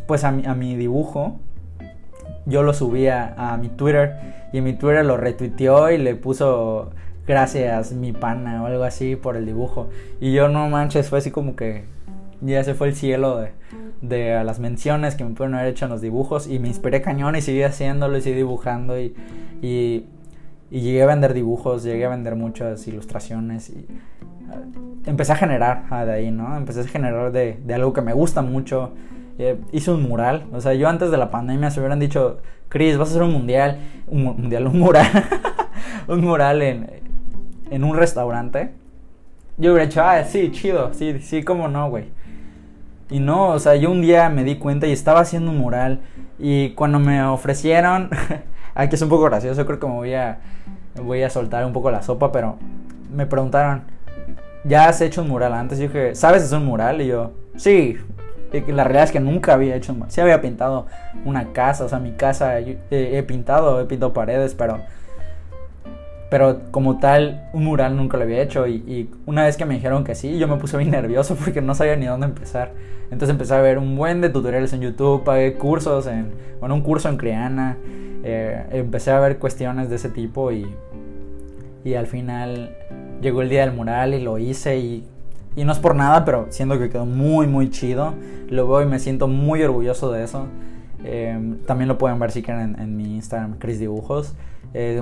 pues a mi, a mi, dibujo, yo lo subía a mi Twitter y mi Twitter lo retuiteó y le puso gracias mi pana o algo así por el dibujo. Y yo no manches, fue así como que ya se fue el cielo de, de las menciones que me pudieron haber hecho en los dibujos y me inspiré cañón y seguí haciéndolo y seguí dibujando y y llegué a vender dibujos, llegué a vender muchas ilustraciones. Y empecé a generar ah, de ahí, ¿no? Empecé a generar de, de algo que me gusta mucho. Eh, hice un mural, o sea, yo antes de la pandemia se hubieran dicho, Chris, vas a hacer un mundial, un mundial, un mural, un mural en, en un restaurante. Yo hubiera dicho, ah, sí, chido, sí, sí, cómo no, güey. Y no, o sea, yo un día me di cuenta y estaba haciendo un mural. Y cuando me ofrecieron, aquí es un poco gracioso, creo que me voy a, voy a soltar un poco la sopa, pero me preguntaron, ¿ya has hecho un mural antes? Yo dije, ¿sabes hacer un mural? Y yo, sí. la realidad es que nunca había hecho un mural. Sí había pintado una casa, o sea, mi casa he pintado, he pintado paredes, pero pero como tal, un mural nunca lo había hecho. Y, una vez que me dijeron que sí, yo me puse bien nervioso porque no sabía ni dónde empezar. Entonces empecé a ver un buen de tutoriales en YouTube, pagué cursos en, bueno, un curso en Creana. Eh, empecé a ver cuestiones de ese tipo y, y al final llegó el día del mural y lo hice y, no es por nada, pero siento que quedó muy, muy chido. Lo veo y me siento muy orgulloso de eso. Eh, también lo pueden ver si quieren en, mi Instagram, Chris Dibujos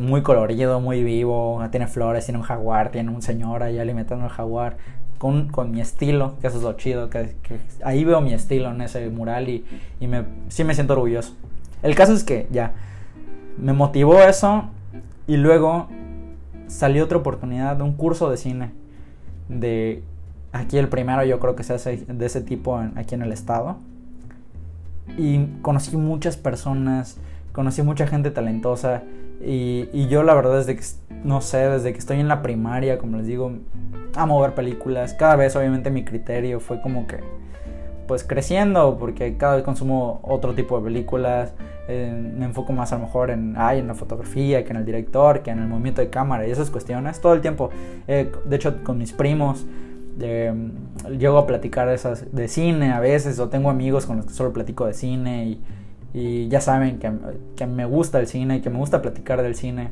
muy colorido, muy vivo, tiene flores, tiene un jaguar, tiene un señor ahí alimentando el jaguar, con, con, mi estilo, que eso es lo chido, que, ahí veo mi estilo en ese mural y, y me, sí me siento orgulloso. El caso es que ya, me motivó eso y luego salió otra oportunidad de un curso de cine, de aquí el primero yo creo que se hace de ese tipo aquí en el estado. Y conocí muchas personas, conocí mucha gente talentosa y, yo la verdad desde que, no sé, desde que estoy en la primaria, como les digo, amo ver películas. Cada vez obviamente mi criterio fue como que, pues creciendo, porque cada vez consumo otro tipo de películas. Eh, me enfoco más a lo mejor en, ay, en la fotografía, que en el director, que en el movimiento de cámara y esas cuestiones. Todo el tiempo, eh, de hecho con mis primos. Eh, llego a platicar esas de cine a veces o tengo amigos con los que solo platico de cine y, y ya saben que, que, me gusta el cine y que me gusta platicar del cine.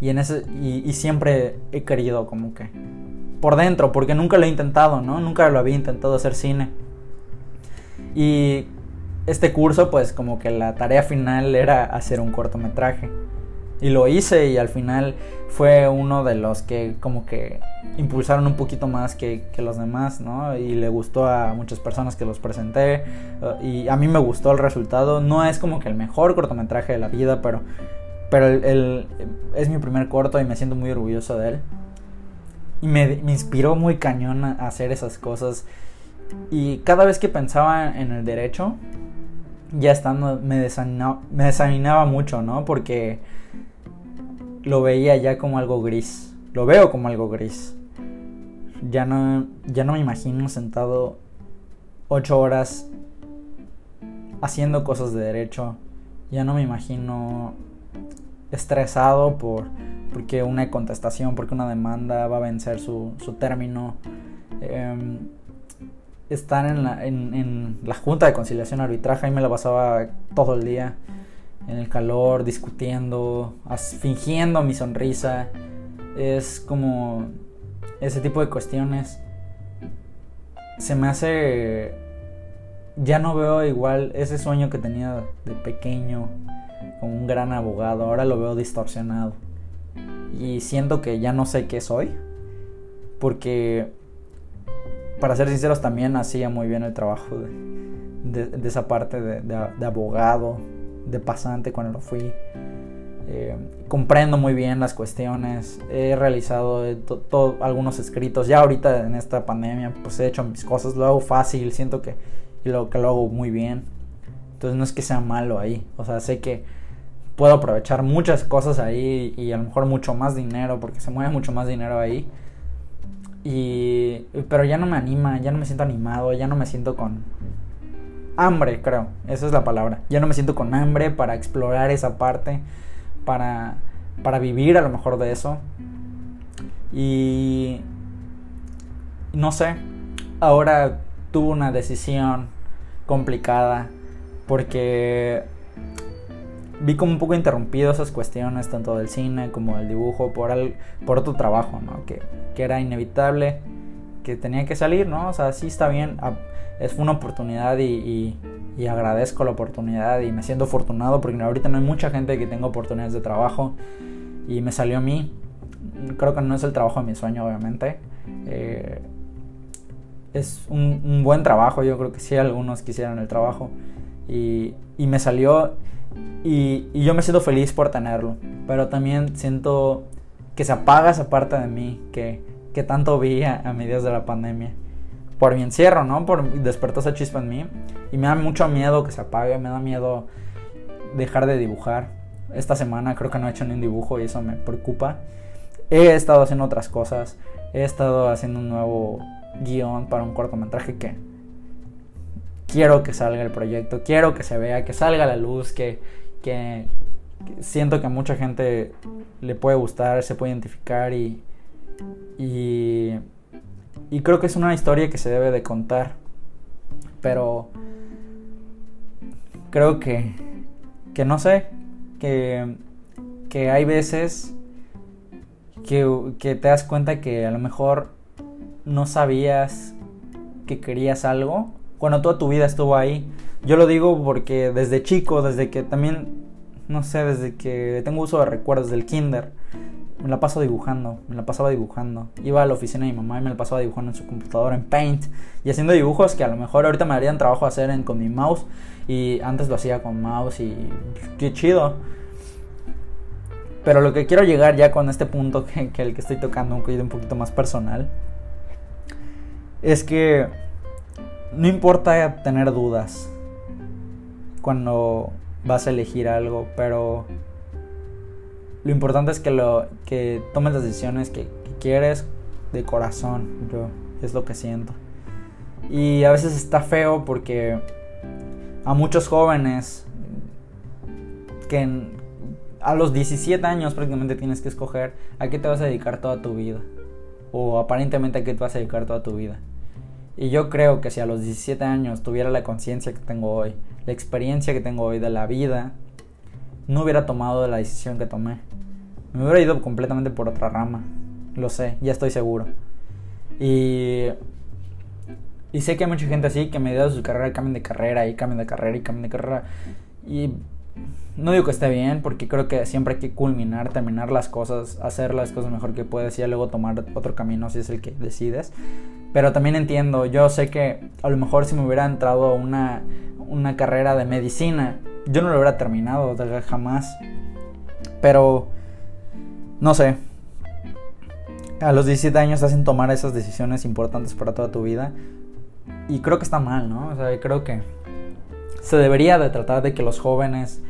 Y, en ese, y, siempre he querido como que por dentro, porque nunca lo he intentado, ¿no? Nunca lo había intentado hacer cine. Y este curso, pues como que la tarea final era hacer un cortometraje. Y lo hice y al final fue uno de los que como que impulsaron un poquito más que, los demás, ¿no? Y le gustó a muchas personas que los presenté. Uh, y a mí me gustó el resultado. No es como que el mejor cortometraje de la vida, pero, pero el, es mi primer corto y me siento muy orgulloso de él. Y me, me inspiró muy cañón a hacer esas cosas. Y cada vez que pensaba en el derecho, ya estando, me desanimaba, me desanimaba mucho, ¿no? Porque lo veía ya como algo gris. Lo veo como algo gris. Ya no, ya no me imagino sentado ocho horas haciendo cosas de derecho. Ya no me imagino estresado por porque una contestación, porque una demanda va a vencer su, su término. Em, estar en la, en, en la Junta de Conciliación Arbitraje, ahí me la pasaba todo el día en el calor, discutiendo, fingiendo mi sonrisa. Es como ese tipo de cuestiones. Se me hace... Ya no veo igual ese sueño que tenía de pequeño, como un gran abogado, ahora lo veo distorsionado. Y siento que ya no sé qué soy, porque, para ser sinceros, también hacía muy bien el trabajo de, esa parte de, abogado, de pasante cuando lo fui. Eh, comprendo muy bien las cuestiones. He realizado algunos escritos. Ya ahorita en esta pandemia, pues he hecho mis cosas. Lo hago fácil. Siento que, lo, que lo hago muy bien. Entonces no es que sea malo ahí. O sea, sé que puedo aprovechar muchas cosas ahí y a lo mejor mucho más dinero porque se mueve mucho más dinero ahí. Y, pero ya no me anima, ya no me siento animado, ya no me siento con, hambre, creo. Esa es la palabra. Ya no me siento con hambre para explorar esa parte, para, para vivir a lo mejor de eso. Y no sé, ahora tuve una decisión complicada porque vi como un poco interrumpido esas cuestiones, tanto del cine como del dibujo, por, por otro trabajo, ¿no? Que, que era inevitable, que tenía que salir, ¿no? O sea, sí está bien es una oportunidad y, agradezco la oportunidad y me siento afortunado porque ahorita no hay mucha gente que tenga oportunidades de trabajo y me salió a mí. Creo que no es el trabajo de mi sueño, obviamente, Eh, es un, buen trabajo, yo creo que sí, algunos quisieran el trabajo. Y, y me salió y, y, yo me siento feliz por tenerlo. Pero también siento que se apaga esa parte de mí que, que tanto vi a, a de la pandemia. Por mi encierro, ¿no? Por despertó esa chispa en mí. Y me da mucho miedo que se apague, me da miedo dejar de dibujar. Esta semana creo que no he hecho ni un dibujo y eso me preocupa. He estado haciendo otras cosas. He estado haciendo un nuevo guion para un cortometraje que quiero que salga el proyecto, quiero que se vea, que salga la luz, que, que, siento que a mucha gente le puede gustar, se puede identificar y, y, y creo que es una historia que se debe de contar. Pero creo que, que no sé, que, que hay veces que, que te das cuenta que a lo mejor no sabías que querías algo cuando toda tu vida estuvo ahí. Yo lo digo porque desde chico, desde que también, no sé, desde que tengo uso de recuerdos del kinder, me la paso dibujando, me la pasaba dibujando. Iba a la oficina de mi mamá y me la pasaba dibujando en su computadora en Paint y haciendo dibujos que a lo mejor ahorita me harían trabajo hacer con mi mouse y antes lo hacía con mouse y qué chido. Pero lo que quiero llegar ya con este punto que, que el que estoy tocando, un un poquito más personal, es que no importa tener dudas cuando vas a elegir algo, pero lo importante es que lo que tomes las decisiones que, quieres de corazón. Yo es lo que siento. Y a veces está feo porque a muchos jóvenes que a los 17 años prácticamente tienes que escoger a qué te vas a dedicar toda tu vida. O aparentemente a qué te vas a dedicar toda tu vida. Y yo creo que si a los 17 años tuviera la conciencia que tengo hoy, la experiencia que tengo hoy de la vida, no hubiera tomado la decisión que tomé. Me hubiera ido completamente por otra rama. Lo sé, ya estoy seguro. Y, y sé que hay mucha gente así que me dio su carrera cambian de carrera y cambian de carrera y cambian de carrera. Y no digo que esté bien, porque creo que siempre hay que culminar, terminar las cosas, hacer las cosas mejor que puedes y luego tomar otro camino si es el que decides. Pero también entiendo, yo sé que a lo mejor si me hubiera entrado una, una carrera de medicina, yo no lo hubiera terminado jamás. Pero, no sé. A los 17 años hacen tomar esas decisiones importantes para toda tu vida. Y creo que está mal, ¿no? O sea, creo que se debería de tratar de que los jóvenes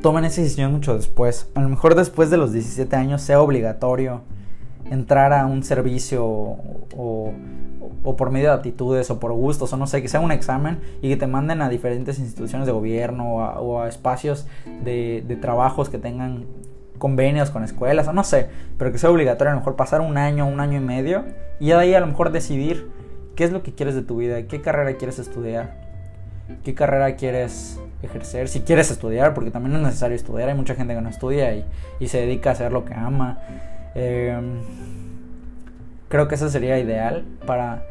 tomen esa decisión mucho después. A lo mejor después de los 17 años sea obligatorio entrar a un servicio o, por medio de aptitudes o por gustos o no sé, que sea un examen y que te manden a diferentes instituciones de gobierno o a, espacios de, trabajos que tengan convenios con escuelas o no sé, pero que sea obligatorio a lo mejor pasar un año, un año y medio y de ahí a lo mejor decidir qué es lo que quieres de tu vida, qué carrera quieres estudiar, qué carrera quieres ejercer, si quieres estudiar, porque también es necesario estudiar, hay mucha gente que no estudia y, y se dedica a hacer lo que ama. Em, creo que eso sería ideal para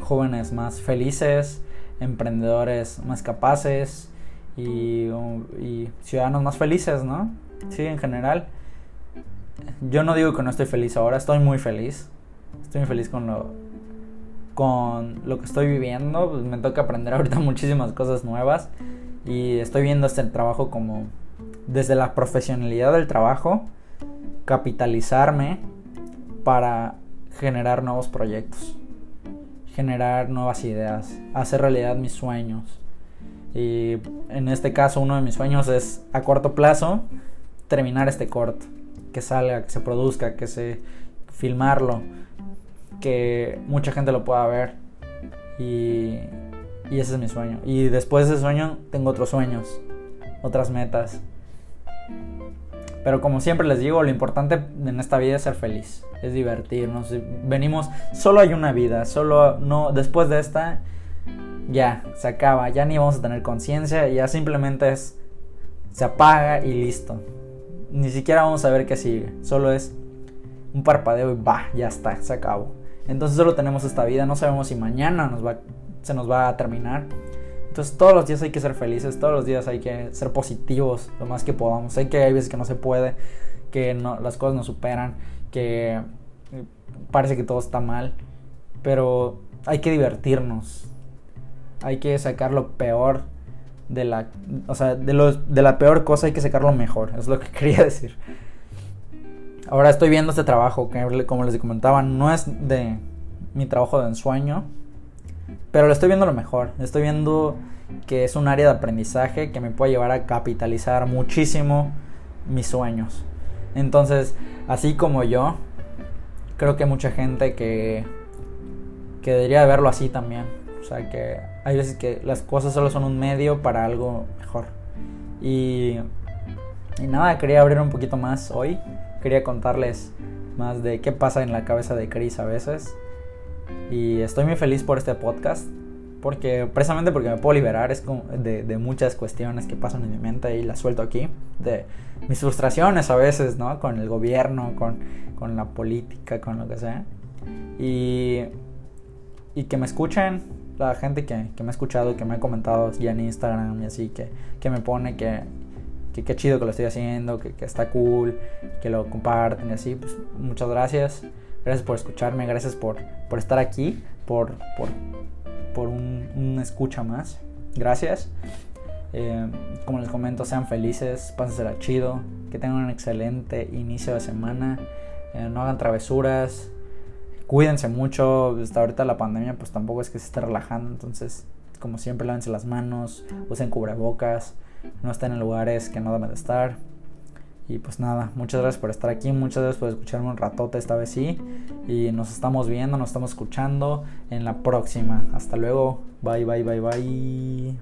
jóvenes más felices, emprendedores más capaces y, ciudadanos más felices, ¿no? Sí, en general. Yo no digo que no estoy feliz ahora, estoy muy feliz. Estoy muy feliz con lo, con lo que estoy viviendo. Pues me toca aprender ahorita muchísimas cosas nuevas. Y estoy viendo este trabajo como desde la profesionalidad del trabajo capitalizarme para generar nuevos proyectos, generar nuevas ideas, hacer realidad mis sueños. Y en este caso uno de mis sueños es a corto plazo terminar este corto, que salga, que se produzca, que se filmarlo, que mucha gente lo pueda ver. Y, y ese es mi sueño. Y después de ese sueño tengo otros sueños, otras metas. Pero como siempre les digo, lo importante en esta vida es ser feliz, es divertirnos. Venimos, solo hay una vida, solo no después de esta ya se acaba, ya ni vamos a tener conciencia, ya simplemente es se apaga y listo. Ni siquiera vamos a ver qué sigue, solo es un parpadeo y va, ya está, se acabó. Entonces solo tenemos esta vida, no sabemos si mañana nos va, se nos va a terminar. Entonces todos los días hay que ser felices, todos los días hay que ser positivos lo más que podamos. Sé que hay veces que no se puede, que no, las cosas nos superan, que parece que todo está mal, pero hay que divertirnos. Hay que sacar lo peor de la, o sea, de, los, de la peor cosa hay que sacar lo mejor, es lo que quería decir. Ahora estoy viendo este trabajo que, como les comentaba, no es de mi trabajo de ensueño, pero lo estoy viendo lo mejor. Estoy viendo que es un área de aprendizaje que me puede llevar a capitalizar muchísimo mis sueños. Entonces, así como yo, creo que mucha gente que, que debería verlo así también. O sea, que hay veces que las cosas solo son un medio para algo mejor. Y, y nada, quería abrir un poquito más hoy. Quería contarles más de qué pasa en la cabeza de Chris a veces. Y estoy muy feliz por este podcast. Porque precisamente porque me puedo liberar es de, de, muchas cuestiones que pasan en mi mente y las suelto aquí. De mis frustraciones a veces, ¿no? Con el gobierno, con, con la política, con lo que sea. Y, y que me escuchen la gente que, que me ha escuchado, que me ha comentado ya en Instagram y así, que, que me pone que, que qué chido que lo estoy haciendo, que, que, está cool, que lo comparten y así, pues muchas gracias. Gracias por escucharme, gracias por, por estar aquí, por, por, por un, un escucha más. Gracias. Eh, como les comento, sean felices, pásensela chido, que tengan un excelente inicio de semana, eh, no hagan travesuras, cuídense mucho, hasta ahorita la pandemia pues tampoco es que se esté relajando, entonces como siempre lávense las manos, usen cubrebocas, no estén en lugares que no deben de estar. Y pues nada, muchas gracias por estar aquí, muchas gracias por escucharme un ratote esta vez sí. Y nos estamos viendo, nos estamos escuchando en la próxima. Hasta luego, bye, bye, bye, bye.